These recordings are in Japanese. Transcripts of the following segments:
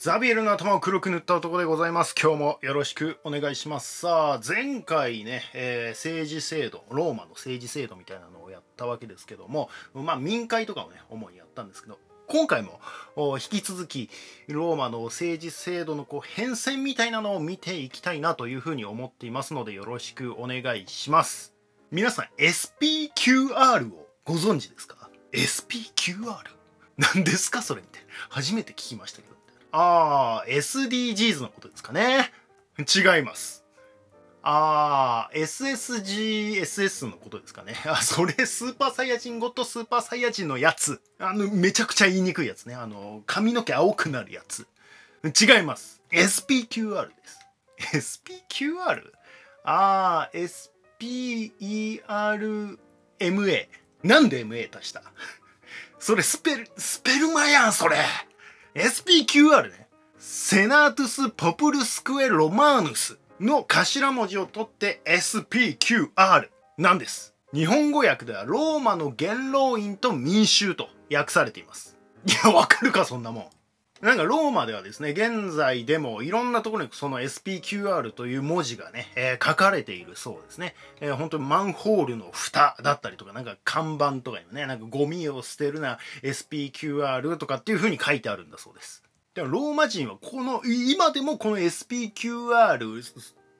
ザビエルの頭を黒く塗った男でございます。今日もよろしくお願いします。さあ、前回ね、えー、政治制度、ローマの政治制度みたいなのをやったわけですけども、まあ民会とかをね、主にやったんですけど、今回も引き続きローマの政治制度のこう変遷みたいなのを見ていきたいなというふうに思っていますのでよろしくお願いします。皆さん SPQR をご存知ですか ?SPQR? 何ですか？それって初めて聞きましたけど。ああ、SDGs のことですかね。違います。ああ、SSGSS のことですかね。あ、それ、スーパーサイヤ人ゴッドスーパーサイヤ人のやつ。あの、めちゃくちゃ言いにくいやつね。あの、髪の毛青くなるやつ。違います。SPQR です。SPQR? ああ、SPERMA。なんで MA 足した？それスペル、スペルマやん、それ SPQR ね。セナートゥス・ポプルスクエ・ロマーヌスの頭文字を取って SPQR なんです。日本語訳ではローマの元老院と民衆と訳されています。いや、わかるか、そんなもん。なんかローマではですね、現在でもいろんなところにその SPQR という文字がね、えー、書かれているそうですね。えー、本当にマンホールの蓋だったりとか、なんか看板とかにもね、なんかゴミを捨てるな SPQR とかっていう風に書いてあるんだそうです。でもローマ人はこの、今でもこの SPQR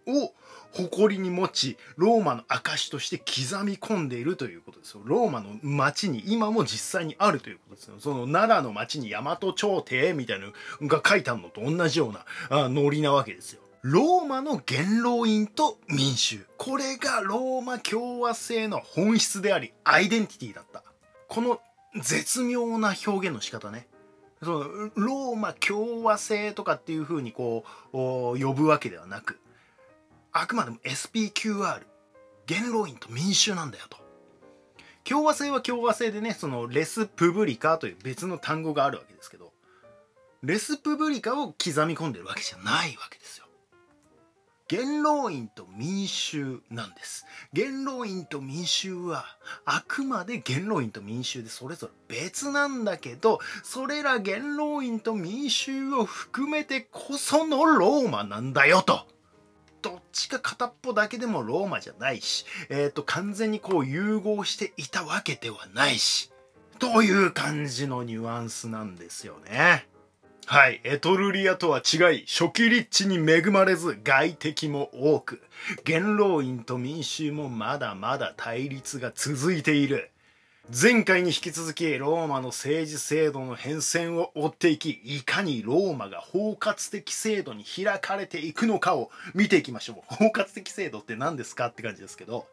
を誇りに持ちローマの証として刻み込んでいるということですよ。ローマの町に今も実際にあるということですよ。その奈良の町に大和朝廷みたいなのが書いてあるのと同じようなあノリなわけですよ。ローマの元老院と民衆。これがローマ共和制の本質でありアイデンティティだった。この絶妙な表現の仕方ね。そのローマ共和制とかっていうふうにこう呼ぶわけではなくあくまでも SPQR 元老院と民衆なんだよと。共和制は共和制でねそのレスプブリカという別の単語があるわけですけどレスプブリカを刻み込んでるわけじゃないわけですよ。元老院と民衆なんです。元老院と民衆はあくまで元老院と民衆でそれぞれ別なんだけどそれら元老院と民衆を含めてこそのローマなんだよと。どっちか片っぽだけでもローマじゃないし、えっ、ー、と、完全にこう融合していたわけではないし、という感じのニュアンスなんですよね。はい。エトルリアとは違い、初期立地に恵まれず外敵も多く、元老院と民衆もまだまだ対立が続いている。前回に引き続きローマの政治制度の変遷を追っていきいかにローマが包括的制度に開かれていくのかを見ていきましょう。包括的制度って何ですかって感じですけど。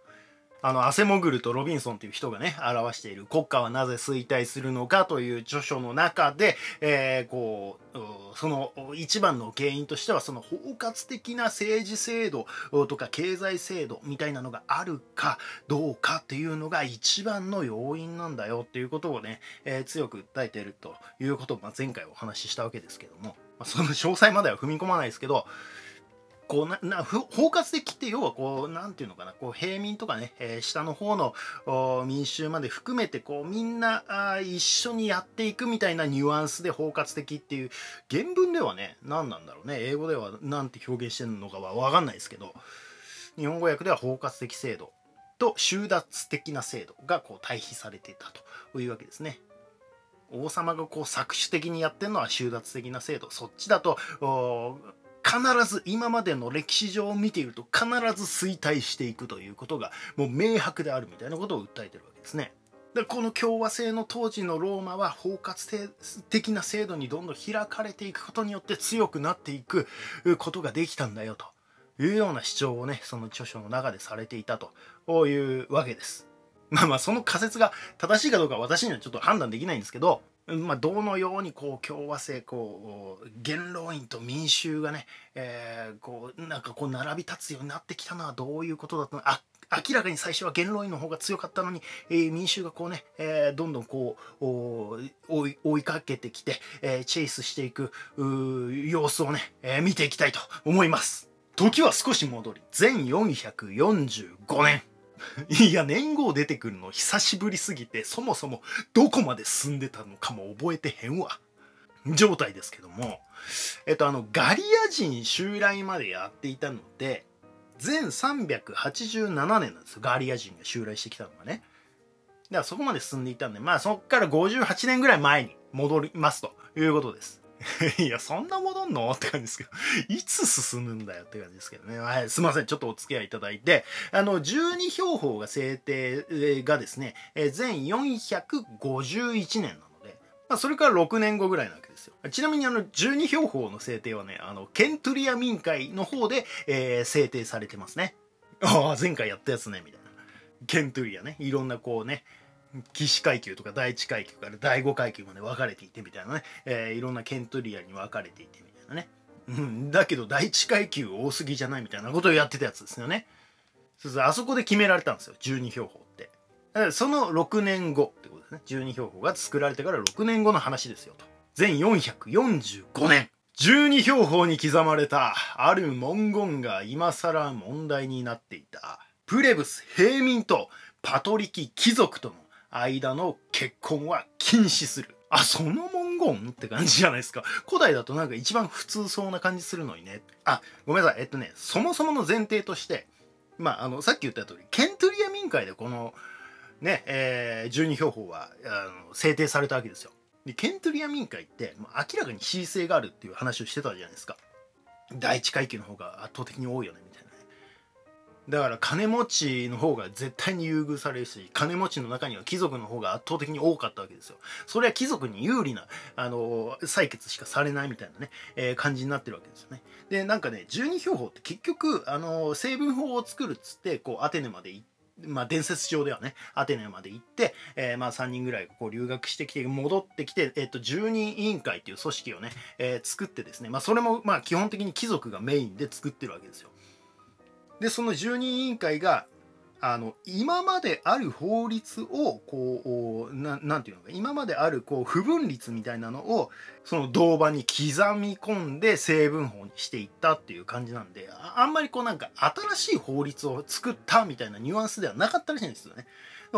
あのアセモグルとロビンソンという人がね表している国家はなぜ衰退するのかという著書の中で、えー、こうその一番の原因としてはその包括的な政治制度とか経済制度みたいなのがあるかどうかっていうのが一番の要因なんだよっていうことをね、えー、強く訴えているということを、前回お話ししたわけですけども、まあ、その詳細までは踏み込まないですけどこうなな包括的って要はこうなんていうのかなこう平民とかね、えー、下の方の民衆まで含めてこうみんなあ一緒にやっていくみたいなニュアンスで包括的っていう原文ではね何なんだろうね英語では何て表現してるのかは分かんないですけど日本語訳では包括的制度と収奪的な制度がこう対比されていたというわけですね。王様がこう搾取的にやってるのは収奪的な制度そっちだと必ず今までの歴史上を見ていると必ず衰退していくということがもう明白であるみたいなことを訴えてるわけですね。でこの共和制の当時のローマは包括的な制度にどんどん開かれていくことによって強くなっていくことができたんだよというような主張をねその著書の中でされていたというわけです。まあまあその仮説が正しいかどうか私にはちょっと判断できないんですけどまあ、どのようにこう共和制こう元老院と民衆がね、えー、こうなんかこう並び立つようになってきたのはどういうことだったの？あ明らかに最初は元老院の方が強かったのに、えー、民衆がこうね、えー、どんどんこう追い追いかけてきて、え、チェイスしていく様子をね、え、見ていきたいと思います。時は少し戻り全445年いや、年号出てくるの久しぶりすぎて、そもそもどこまで進んでたのかも覚えてへんわ。状態ですけども、えっと、あの、ガリア人襲来までやっていたので、全387年なんですよ。ガリア人が襲来してきたのがね。だからそこまで進んでいたんで、まあそこから58年ぐらい前に戻りますということです。いや、そんな戻んの？って感じですけど、いつ進むんだよって感じですけどね。はい、すいません。ちょっとお付き合いいただいて、あの、12標法が制定がですね、全451年なので、まあ、それから6年後ぐらいなわけですよ。ちなみにあの、12標法の制定はね、あの、ケントリア民会の方で、えー、制定されてますね。ああ、前回やったやつね、みたいな。ケントリアね。いろんなこうね、騎士階級とか第1階級から第5階級まで分かれていてみたいなね、えー、いろんなケントリアに分かれていてみたいなね。うん、だけど第1階級多すぎじゃないみたいなことをやってたやつですよね。そうそうあそこで決められたんですよ、12標法って。だからその6年後ってことですね。12標法が作られてから6年後の話ですよと。全445年。12標法に刻まれたある文言が今更問題になっていた。プレブス平民とパトリキ貴族との間の結婚は禁止する。あ、その文言って感じじゃないですか。古代だとなんか一番普通そうな感じするのにね。あ、ごめんなさい。えっとね、そもそもの前提として、まあ、あの、さっき言った通り、ケントリア民会でこの、ね、えー、12標法はあの制定されたわけですよ。で、ケントリア民会って、もう明らかに恣意性があるっていう話をしてたじゃないですか。第一階級の方が圧倒的に多いよね、みたいなね。だから金持ちの方が絶対に優遇されるし、金持ちの中には貴族の方が圧倒的に多かったわけですよ。それは貴族に有利な、あの、採決しかされないみたいなね、えー、感じになってるわけですよね。で、なんかね、十二標法って結局、あの、成分法を作るっつって、こう、アテネまで行って、まあ、伝説上ではね、アテネまで行って、えー、まあ、3人ぐらいこう留学してきて、戻ってきて、えっ、ー、と、十人委員会っていう組織をね、えー、作ってですね、まあ、それも、まあ、基本的に貴族がメインで作ってるわけですよ。でその住人委員会があの今まである法律をこうななて言うのか今まであるこう不分律みたいなのをその銅板に刻み込んで成分法にしていったっていう感じなんであんまりこうなんか新しい法律を作ったみたいなニュアンスではなかったらしいんですよね。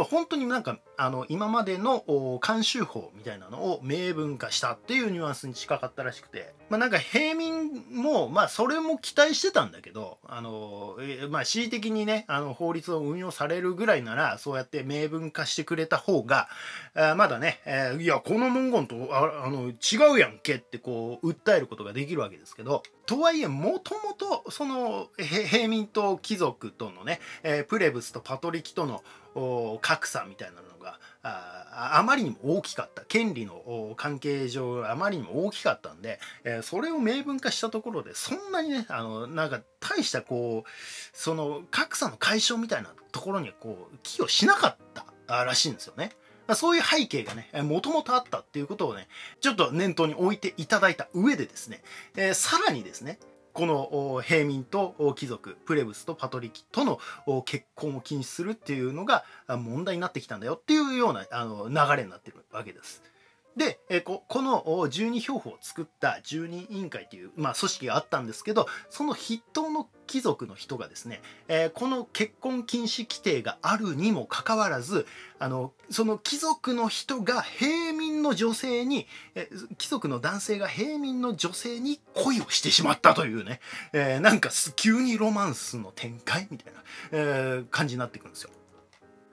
本当になんかあの今までの慣習法みたいなのを明文化したっていうニュアンスに近かったらしくて、まあ、なんか平民もまあそれも期待してたんだけどあの、まあ恣意的にねあの法律を運用されるぐらいならそうやって明文化してくれた方があまだね、えー、いやこの文言とああの違うやんけってこう訴えることができるわけですけどとはいえもともとその平民と貴族とのね、えー、プレブスとパトリキとの格差みたいなのがあまりにも大きかった権利の関係上あまりにも大きかったんで、えー、それを明文化したところでそんなにねあのなんか大したこうその格差の解消みたいなところにはこう寄与しなかったらしいんですよね。そういう背景がね、もともとあったっていうことをね、ちょっと念頭に置いていただいた上でですね、えー、さらにですね、この平民と貴族プレブスとパトリキとの結婚を禁止するっていうのが問題になってきたんだよっていうようなあの流れになってるわけです。で、えここの十二標法を作った十二委員会という、まあ、組織があったんですけどその筆頭の貴族の人がですね、え、この結婚禁止規定があるにもかかわらずあのその貴族の人が平民の女性に、え貴族の男性が平民の女性に恋をしてしまったというね、えー、なんか急にロマンスの展開みたいな、えー、感じになってくるんですよ。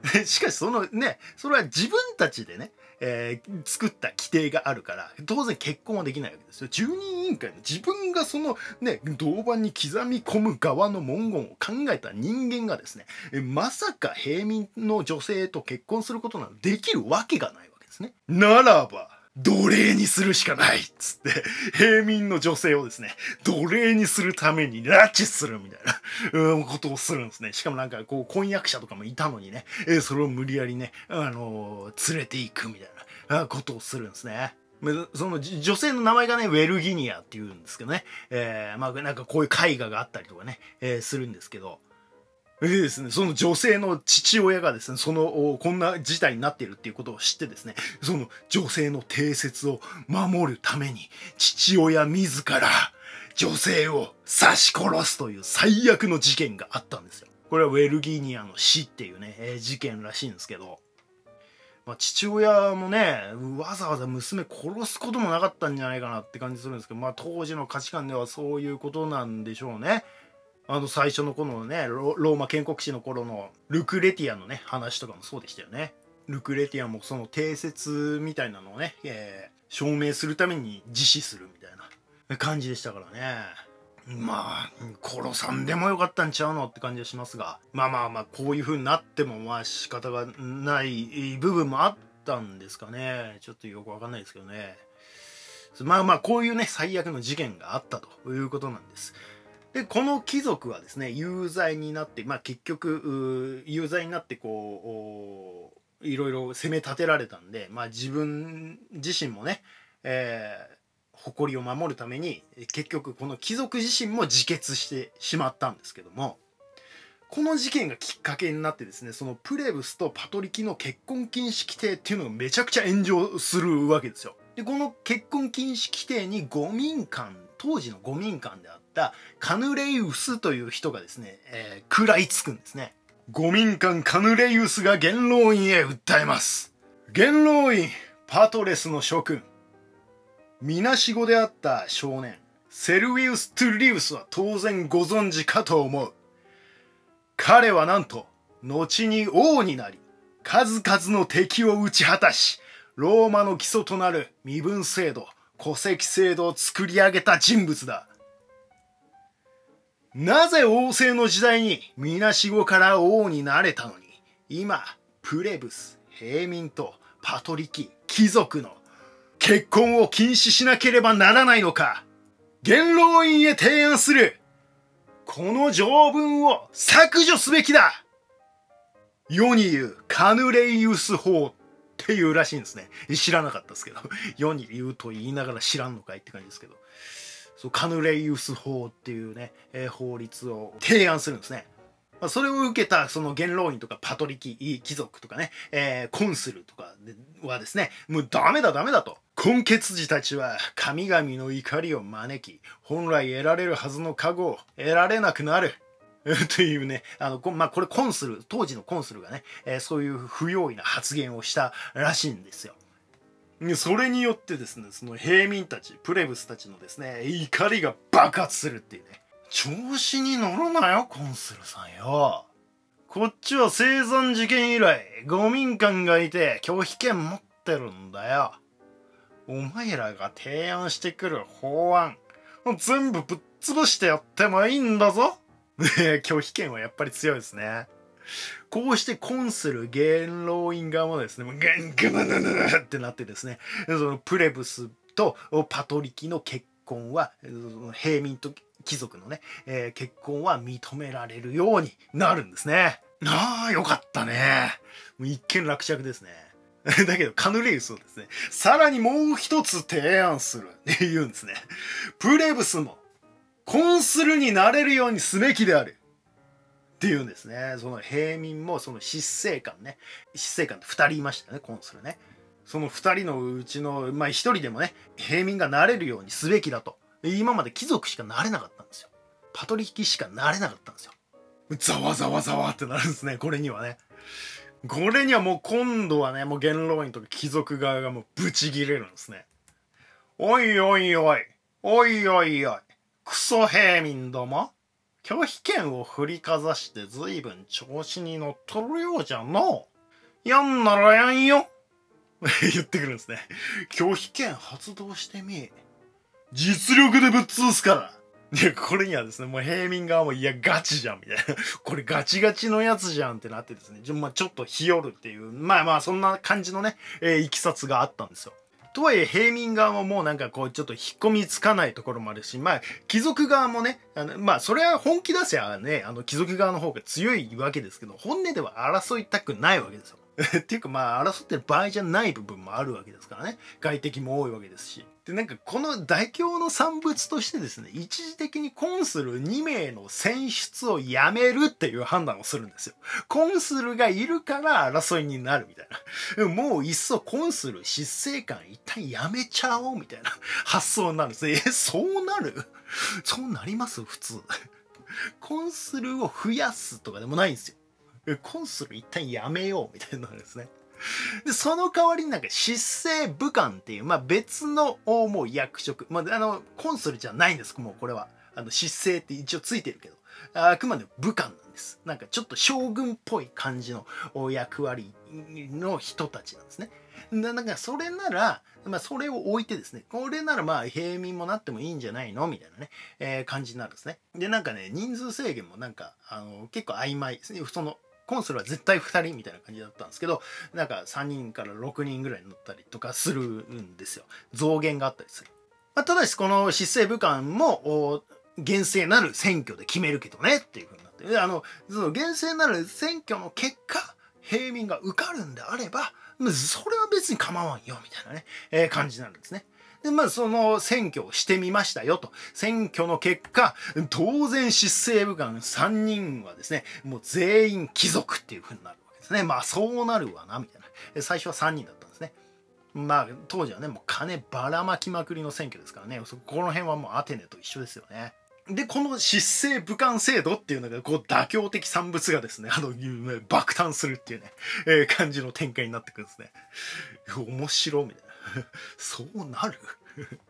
しかしそのねそれは自分たちでねえー、作った規定があるから当然結婚はできないわけですよ。住人委員会の自分がそのね銅板に刻み込む側の文言を考えた人間がですねまさか平民の女性と結婚することなどできるわけがないわけですね。ならば奴隷にするしかないっつって、平民の女性をですね、奴隷にするために拉致するみたいな、うん、ことをするんですね。しかもなんかこう、婚約者とかもいたのにね、えー、それを無理やりね、あのー、連れていくみたいなことをするんですね。その女性の名前がね、ウェルギニアっていうんですけどね、えー、まあなんかこういう絵画があったりとかね、えー、するんですけど、でですね、その女性の父親がですね、その、こんな事態になっているっていうことを知ってですね、その女性の定説を守るために、父親自ら女性を刺し殺すという最悪の事件があったんですよ。これはウェルギーニアの死っていうね、えー、事件らしいんですけど、まあ、父親もねわざわざ娘殺すこともなかったんじゃないかなって感じするんですけど、まあ、当時の価値観ではそういうことなんでしょうね。あの最初の頃のねローマ建国史の頃のルクレティアのね話とかもそうでしたよね。ルクレティアもその定説みたいなのをね、えー、証明するために自死するみたいな感じでしたからね。まあ殺さんでもよかったんちゃうのって感じはしますがまあまあまあこういう風になってもまあ仕方がない部分もあったんですかねちょっとよくわかんないですけどねまあまあこういうね最悪の事件があったということなんですでこの貴族はですね有罪になってまあ結局有罪になってこういろいろ責め立てられたんでまあ自分自身もね、えー誇りを守るために結局この貴族自身も自決してしまったんですけどもこの事件がきっかけになってですねそのプレブスとパトリキの結婚禁止規定っていうのがめちゃくちゃ炎上するわけですよ。でこの結婚禁止規定に五民間当時の五民間であったカヌレイウスという人がですね、えー、食らいつくんですね。五民間カヌレイウスが元老院へ訴えます。元老院パトレスの諸君みなしごであった少年、セルウィウス・トゥリウスは当然ご存知かと思う。彼はなんと、後に王になり、数々の敵を打ち果たし、ローマの基礎となる身分制度、戸籍制度を作り上げた人物だ。なぜ王政の時代にみなしごから王になれたのに、今、プレブス、平民とパトリキ、貴族の結婚を禁止しなければならないのか元老院へ提案するこの条文を削除すべきだ世に言うカヌレイウス法っていうらしいんですね。知らなかったですけど。世に言うと言いながら知らんのかいって感じですけど。そうカヌレイウス法っていうね、えー、法律を提案するんですね。まあ、それを受けたその元老院とかパトリキ貴族とかね、えー、コンスルとかはですね、もうダメだダメだと。根血児たちは神々の怒りを招き、本来得られるはずの加護を得られなくなる。というね、あの、まあ、これコンスル、当時のコンスルがね、えー、そういう不用意な発言をしたらしいんですよ。それによってですね、その平民たち、プレブスたちのですね、怒りが爆発するっていうね。調子に乗るなよ、コンスルさんよ。こっちは生産事件以来、五民間がいて拒否権持ってるんだよ。お前らが提案してくる法案、全部ぶっ潰してやってもいいんだぞ。拒否権はやっぱり強いですね。こうしてコンスル元老院側もですね、ガンガンガンガンってなってですね、そのプレブスとパトリキの結婚は、平民と貴族のね、えー、結婚は認められるようになるんですね。ああ、よかったね。一見落着ですね。だけど、カヌレウスをですね、さらにもう一つ提案するって言うんですね。プレブスも、コンスルになれるようにすべきである。って言うんですね。その平民も、その執政官ね。執政官って二人いましたね、コンスルね。その二人のうちの、まあ一人でもね、平民がなれるようにすべきだと。今まで貴族しかなれなかったんですよ。パトリキしかなれなかったんですよ。ざわざわざわってなるんですね、これにはね。これにはもう今度はね、もう元老院とか貴族側がもうブチギレるんですね。おいおいおい、おいおいおい、クソ平民ども、拒否権を振りかざして随分調子に乗っとるようじゃのやんならやんよ 言ってくるんですね。拒否権発動してみ。実力でぶっ潰すからで、これにはですね、もう平民側も、いや、ガチじゃん、みたいな。これガチガチのやつじゃんってなってですね、ちょ,、まあ、ちょっと日和るっていう、まあまあ、そんな感じのね、えー、いきさつがあったんですよ。とはいえ、平民側ももうなんかこう、ちょっと引っ込みつかないところもあるし、まあ、貴族側もね、あのまあ、それは本気出せばね、あの、貴族側の方が強いわけですけど、本音では争いたくないわけですよ。っていうかまあ争ってる場合じゃない部分もあるわけですからね外敵も多いわけですしでなんかこの妥協の産物としてですね一時的にコンスル2名の選出をやめるっていう判断をするんですよ。コンスルがいるから争いになるみたいな。もういっそコンスル執政官一旦やめちゃおうみたいな発想になるんですえそうなる？そうなります？普通。コンスルを増やすとかでもないんですよ。コンスル一旦やめようみたいなのですね。で、その代わりになんか、失政武官っていう、まあ別の、もう役職。まあ、あの、コンスルじゃないんです、もうこれは。あの、失政って一応ついてるけど。あくまで武官なんです。なんかちょっと将軍っぽい感じの役割の人たちなんですね。なんかそれなら、まあ、それを置いてですね、これならまあ平民もなってもいいんじゃないの？みたいなね、えー、感じになるんですね。で、なんかね、人数制限もなんか、あの、結構曖昧。その、コンソールは絶対2人みたいな感じだったんですけど、なんか3人から6人ぐらい乗ったりとかするんですよ。増減があったりする。まあ、ただし、この失政武官も、厳正なる選挙で決めるけどねっていう風になって、あの、その厳正なる選挙の結果、平民が受かるんであれば、それは別に構わんよみたいなね、えー、感じになるんですね。で、まあ、その選挙をしてみましたよと。選挙の結果、当然失政武官3人はですね、もう全員貴族っていう風になるわけですね。まあ、そうなるわな、みたいな。最初は3人だったんですね。まあ、当時はね、もう金ばらまきまくりの選挙ですからね、そこの辺はもうアテネと一緒ですよね。で、この失政武漢制度っていうのが、こう、妥協的産物がですね、あの、爆誕するっていうね、えー、感じの展開になってくるんですね。面白みたいな。そうなる？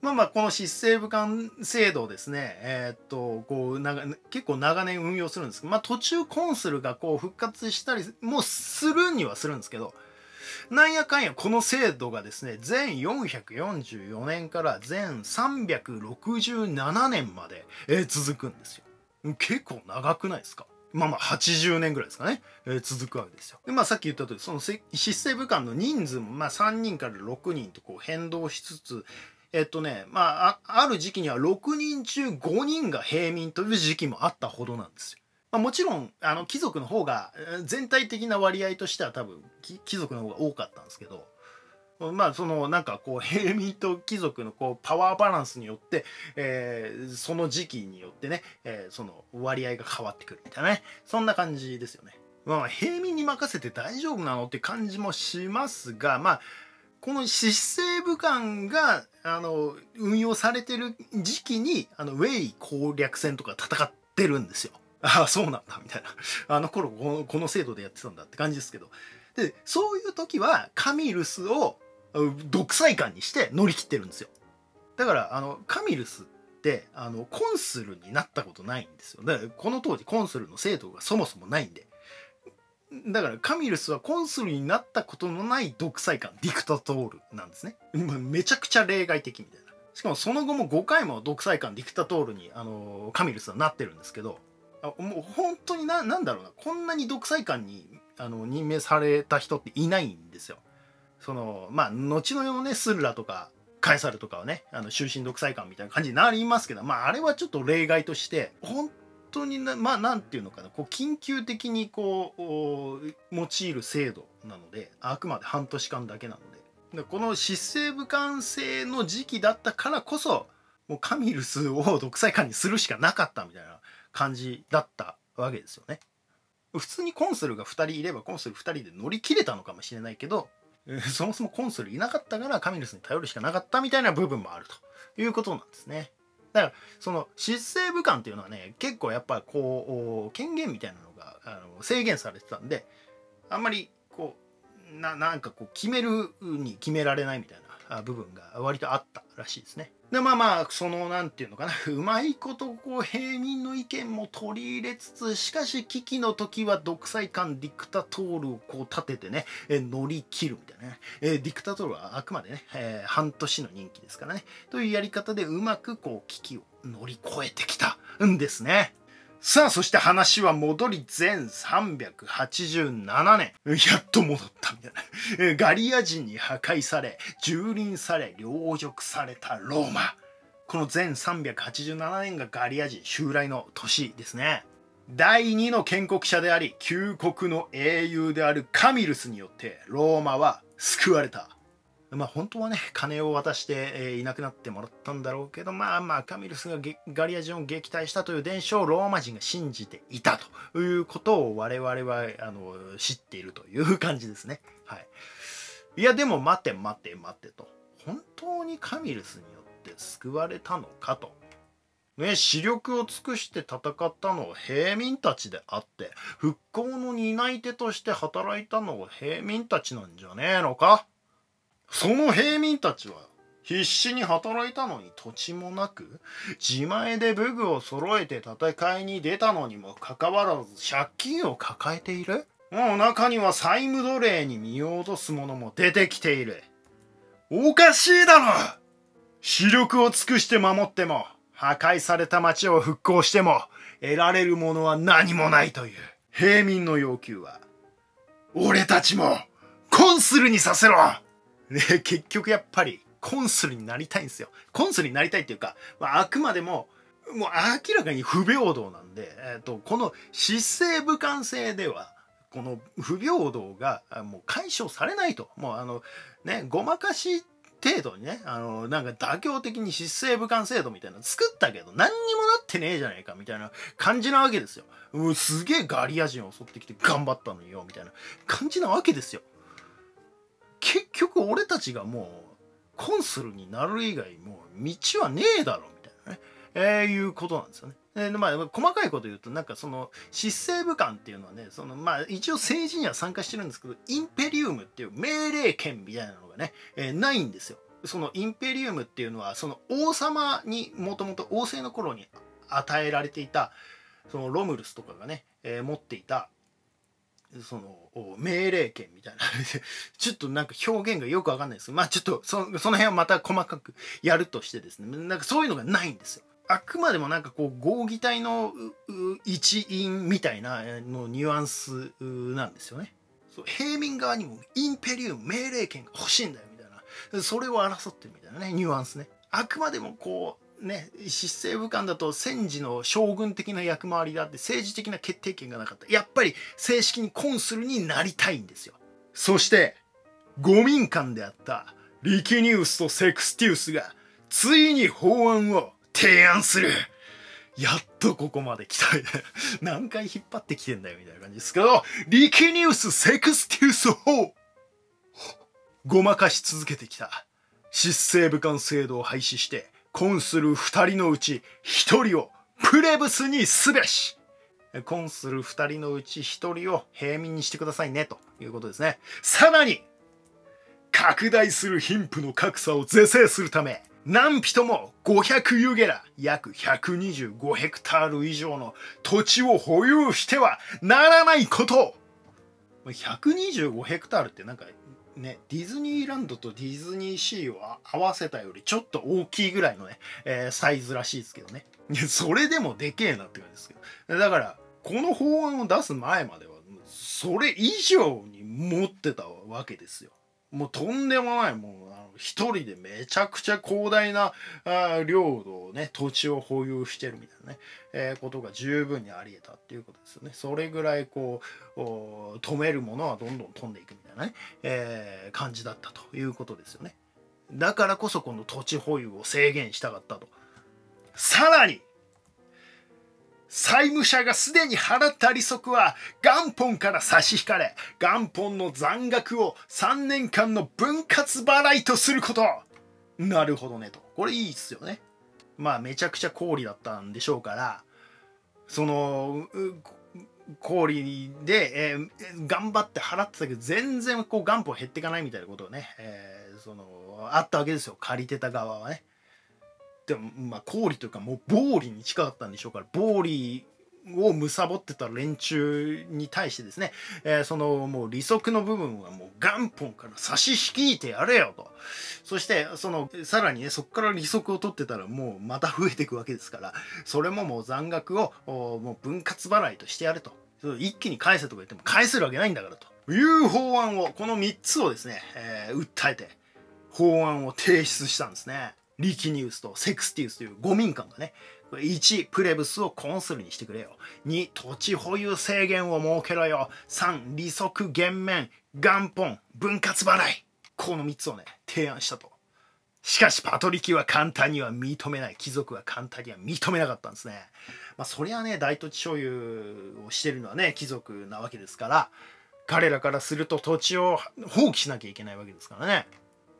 まあまあ、この失政武漢制度をですね、えー、っと、こう、長、結構長年運用するんですけど、まあ途中コンスルがこう復活したりもするにはするんですけど、なんやかんやこの制度がですね、全444年から全367年まで、えー、続くんですよ。結構長くないですか？まあまあ80年ぐらいですかね、えー、続くわけですよ。でまあさっき言った通りその失政武官の人数もまあ3人から6人とこう変動しつつえっとねまあある時期には6人中5人が平民という時期もあったほどなんですよ。まあ、もちろんあの貴族の方が全体的な割合としては多分貴族の方が多かったんですけどまあそのなんかこう平民と貴族のこうパワーバランスによって、えー、その時期によってね、えー、その割合が変わってくるみたいなねそんな感じですよね。まあ平民に任せて大丈夫なのって感じもしますがまあこの失政武官があの運用されてる時期にあのウェイ攻略戦とか戦ってるんですよ。ああ、そうなんだ、みたいな。あの頃この、この制度でやってたんだって感じですけど。で、そういう時は、カミルスを独裁官にして乗り切ってるんですよ。だから、あの、カミルスって、あの、コンスルになったことないんですよ。だから、この当時、コンスルの制度がそもそもないんで。だから、カミルスはコンスルになったことのない独裁官、ディクタトールなんですね。めちゃくちゃ例外的みたいな。しかもその後も5回も独裁官、ディクタトールに、あの、カミルスはなってるんですけど、もう本当にな、なんだろうな、こんなに独裁官にあの任命された人っていないんですよ。その、まあ、後の世のね、スルラとか、カエサルとかはね、あの、終身独裁官みたいな感じになりますけど、まあ、あれはちょっと例外として、本当にな、まあ、なんていうのかな、こう、緊急的にこう、用いる制度なので、あくまで半年間だけなので、でこの失政武官制の時期だったからこそ、もうカミルスを独裁官にするしかなかったみたいな感じだったわけですよね。普通にコンスルが2人いればコンスル2人で乗り切れたのかもしれないけど、そもそもコンスルいなかったからカミルスに頼るしかなかったみたいな部分もあるということなんですね。だからその執政武官っていうのはね結構やっぱこう権限みたいなのがあの制限されてたんであんまりこうななんかこう決めるに決められないみたいな部分が割とあったらしいですね。でまあまあそのなんていうのかな。うまいことこう平民の意見も取り入れつつしかし危機の時は独裁官ディクタトールをこう立ててね、乗り切るみたいなね、ディクタトールはあくまでね、えー、半年の任期ですからね。というやり方でうまくこう危機を乗り越えてきたんですね。さあ、そして話は戻り全387年。やっと戻ったみたいな。ガリア人に破壊され、蹂躙され、凌辱されたローマ。この全387年がガリア人襲来の年ですね。第2の建国者であり、旧国の英雄であるカミルスによってローマは救われた。まあ本当はね、金を渡して、えー、いなくなってもらったんだろうけど、まあまあカミルスがガリア人を撃退したという伝承をローマ人が信じていたということを我々はあの知っているという感じですね。はい。いやでも待て待て待てと。本当にカミルスによって救われたのかとね、視力を尽くして戦ったのは平民たちであって復興の担い手として働いたのは平民たちなんじゃねえのか？その平民たちは必死に働いたのに土地もなく自前で武具を揃えて戦いに出たのにもかかわらず借金を抱えている？もう中には債務奴隷に身を落とす者も出てきている。おかしいだろ！視力を尽くして守っても破壊された町を復興しても得られるものは何もないという。平民の要求は俺たちもコンスルにさせろ！ね結局やっぱりコンスルになりたいんですよ。コンスルになりたいっていうか、まあ、あくまでも、もう明らかに不平等なんで、えーと、この失政武漢制では、この不平等がもう解消されないと。もうあの、ね、ごまかし程度にね、あの、なんか妥協的に失政武漢制度みたいなの作ったけど、何にもなってねえじゃないかみたいな感じなわけですよ。もうすげえガリア人襲ってきて頑張ったのよ、みたいな感じなわけですよ。結局俺たちがもうコンスルになる以外もう道はねえだろみたいなね、えー、いうことなんですよね。えー、まあ細かいこと言うとなんかその失政武官っていうのはねそのまあ一応政治には参加してるんですけどインペリウムっていう命令権みたいなのがね、えー、ないんですよ。そのインペリウムっていうのはその王様にもともと王政の頃に与えられていたそのロムルスとかがね、えー、持っていたその命令権みたいなちょっとなんか表現がよくわかんないです。まあちょっとその辺はまた細かくやるとしてですね。なんかそういうのがないんですよ。あくまでもなんかこう合議体の一員みたいなのニュアンスなんですよね。そう平民側にもインペリウム命令権が欲しいんだよみたいな。それを争ってるみたいなねニュアンスね。あくまでもこうね、失政武漢だと戦時の将軍的な役回りであって政治的な決定権がなかった。やっぱり正式にコンスルになりたいんですよ。そして五民間であったリキニウスとセクスティウスがついに法案を提案する。やっとここまで来た。何回引っ張ってきてんだよみたいな感じですけどリキニウスセクスティウス法ごまかし続けてきた。失政武漢制度を廃止してコンスル二人のうち一人をプレブスにすべし。コンスル二人のうち一人を平民にしてくださいねということですね。さらに拡大する貧富の格差を是正するため何人も500ユゲラ約125ヘクタール以上の土地を保有してはならないこと125ヘクタールってなんかね、ディズニーランドとディズニーシーを合わせたよりちょっと大きいぐらいのね、えー、サイズらしいですけどね。それでもでけえなって感じですけど。だから、この法案を出す前までは、それ以上に持ってたわけですよ。もうとんでもない、もう、あの一人でめちゃくちゃ広大なあ領土をね、土地を保有してるみたいなね、えー、ことが十分にあり得たっていうことですよね。それぐらいこう、止めるものはどんどん飛んでいくみたいなね、えー、感じだったということですよね。だからこそこの土地保有を制限したかったと。さらに、債務者がすでに払った利息は元本から差し引かれ、元本の残額を3年間の分割払いとすること。なるほどねと。これいいっすよね。まあめちゃくちゃ氷だったんでしょうから、その、氷で、えー、頑張って払ってたけど全然こう元本減っていかないみたいなことがね、えー、そのあったわけですよ。借りてた側はね。でもまあ氷というかもう暴利に近かったんでしょうから暴利を貪ってた連中に対してですね、えー、そのもう利息の部分はもう元本から差し引いてやれよと。そしてそのさらにねそこから利息を取ってたらもうまた増えていくわけですからそれももう残額をもう分割払いとしてやれと。一気に返せとか言っても返せるわけないんだからという法案をこの3つをですね、えー、訴えて法案を提出したんですね。リキニウスとセクスティウスという五民間がね、1、プレブスをコンスルにしてくれよ。2、土地保有制限を設けろよ。3、利息減免、元本、分割払い。この3つをね、提案したと。しかしパトリキは簡単には認めない。貴族は簡単には認めなかったんですね。まあそりゃね、大土地所有をしてるのはね、貴族なわけですから、彼らからすると土地を放棄しなきゃいけないわけですからね。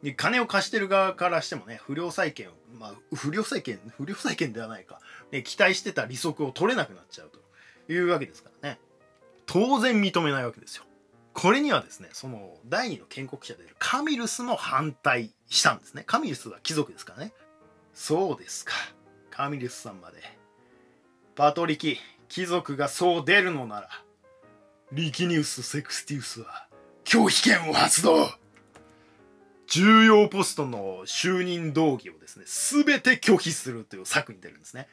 で金を貸してる側からしてもね不良債権をまあ不良債権不良債権ではないか、ね、期待してた利息を取れなくなっちゃうというわけですからね。当然認めないわけですよ。これにはですねその第二の建国者であるカミルスも反対したんですね。カミルスは貴族ですからね。そうですか。カミルスさんまで。パトリキ貴族がそう出るのならリキニウス・セクスティウスは拒否権を発動。重要ポストの就任動議をですね全て拒否するという策に出るんですね。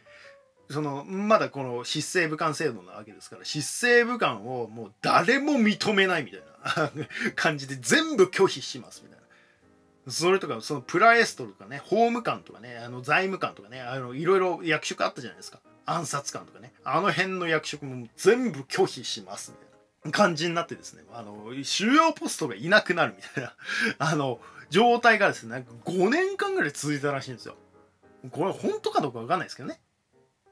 そのまだこの執政武官制度なわけですから執政武官をもう誰も認めないみたいな 感じで全部拒否しますみたいな。それとかそのプラエストとかね法務官とかねあの財務官とかねあのいろいろ役職あったじゃないですか。暗殺官とかね。あの辺の役職も全部拒否しますみたいな感じになってですね。あの主要ポストがいなくなるみたいな。あの状態がですねなんか5年間ぐらい続いたらしいんですよ。これ本当かどうかわかんないですけどね。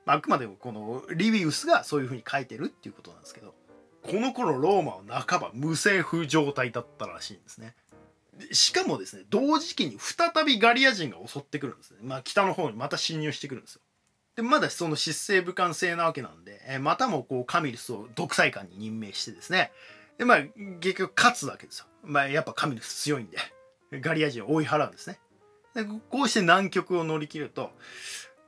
あくまでもこのリビウスがそういうふうに書いてるっていうことなんですけど。この頃ローマは半ば無政府状態だったらしいんですね。しかもですね同時期に再びガリア人が襲ってくるんですね。まあ北の方にまた侵入してくるんですよ。でまだその執政武官制なわけなんで、えまたもこうカミルスを独裁官に任命してですね。でまあ結局勝つわけですよ。まあやっぱカミルス強いんで。ガリア人を追い払うんですね。でこうして南極を乗り切ると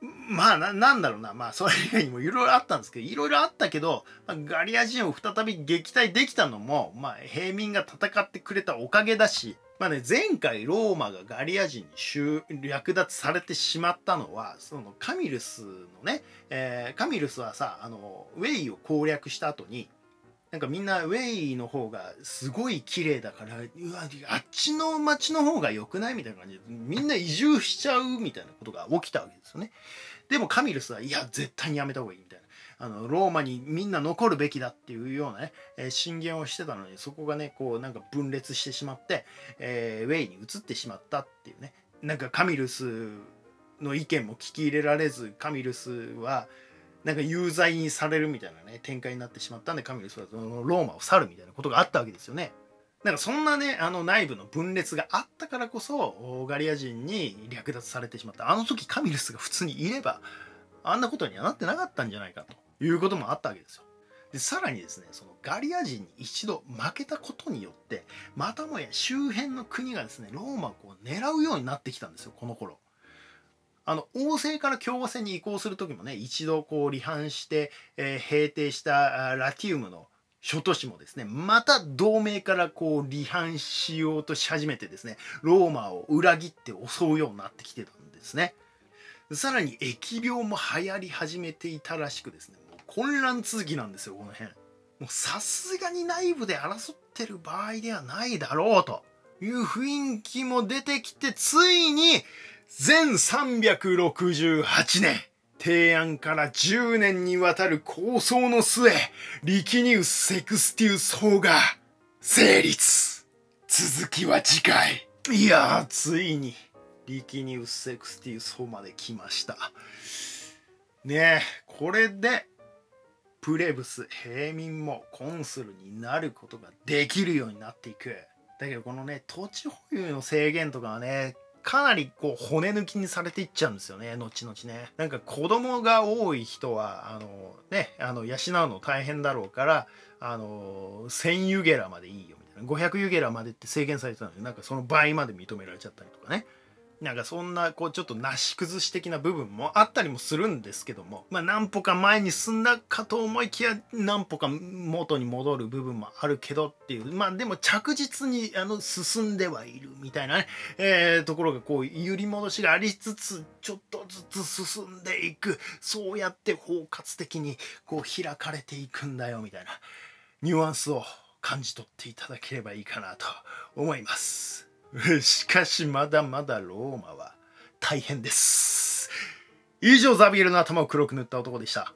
まあな、なんだろうな。まあ、それ以外にもいろいろあったんですけど、いろいろあったけど、まあ、ガリア人を再び撃退できたのも、まあ、平民が戦ってくれたおかげだし、まあね、前回ローマがガリア人に略奪されてしまったのは、そのカミルスのね、えー、カミルスはさ、あの、ウェイを攻略した後に、なんかみんなウェイの方がすごい綺麗だから、うわ、あっちの町の方が良くないみたいな感じで、みんな移住しちゃうみたいなことが起きたわけですよね。でもカミルスは、いや、絶対にやめた方がいい。あの、ローマにみんな残るべきだっていうようなね、え、進言をしてたのに、そこがね、こうなんか分裂してしまって、えー、ウェイに移ってしまったっていうね。なんかカミルスの意見も聞き入れられず、カミルスは、なんか有罪にされるみたいなね展開になってしまったんでカミルスはそのローマを去るみたいなことがあったわけですよね。なんかそんなねあの内部の分裂があったからこそガリア人に略奪されてしまったあの時カミルスが普通にいればあんなことにはなってなかったんじゃないかということもあったわけですよ。でさらにですねそのガリア人に一度負けたことによってまたもや周辺の国がですねローマを狙うようになってきたんですよこの頃。あの王政から共和制に移行する時もね一度こう離反して、えー、平定したラティウムの諸都市もですねまた同盟からこう離反しようとし始めてですねローマを裏切って襲うようになってきてたんですねさらに疫病も流行り始めていたらしくですね混乱続きなんですよこの辺もうさすがに内部で争ってる場合ではないだろうという雰囲気も出てきてついに全368年、提案から10年にわたる構想の末、リキニウス・セクスティウス法が成立。続きは次回。いやー、ついに、リキニウス・セクスティウス法まで来ました。ねえ、これで、プレブス、平民もコンスルになることができるようになっていく。だけどこのね、土地保有の制限とかはね、かなりこう骨抜きにされていっちゃうんですよね後々ね。なんか子供が多い人はあのねあの養うの大変だろうからあの1000ユゲラまでいいよみたいな。500ユゲラまでって制限されてたのでなんかその倍まで認められちゃったりとかね。なんかそんなこうちょっとなし崩し的な部分もあったりもするんですけどもまあ何歩か前に進んだかと思いきや何歩か元に戻る部分もあるけどっていうまあでも着実にあの進んではいるみたいなね、えー、ところがこう揺り戻しがありつつちょっとずつ進んでいくそうやって包括的にこう開かれていくんだよみたいなニュアンスを感じ取っていただければいいかなと思います。しかしまだまだローマは大変です。以上ザビエルの頭を黒く塗った男でした。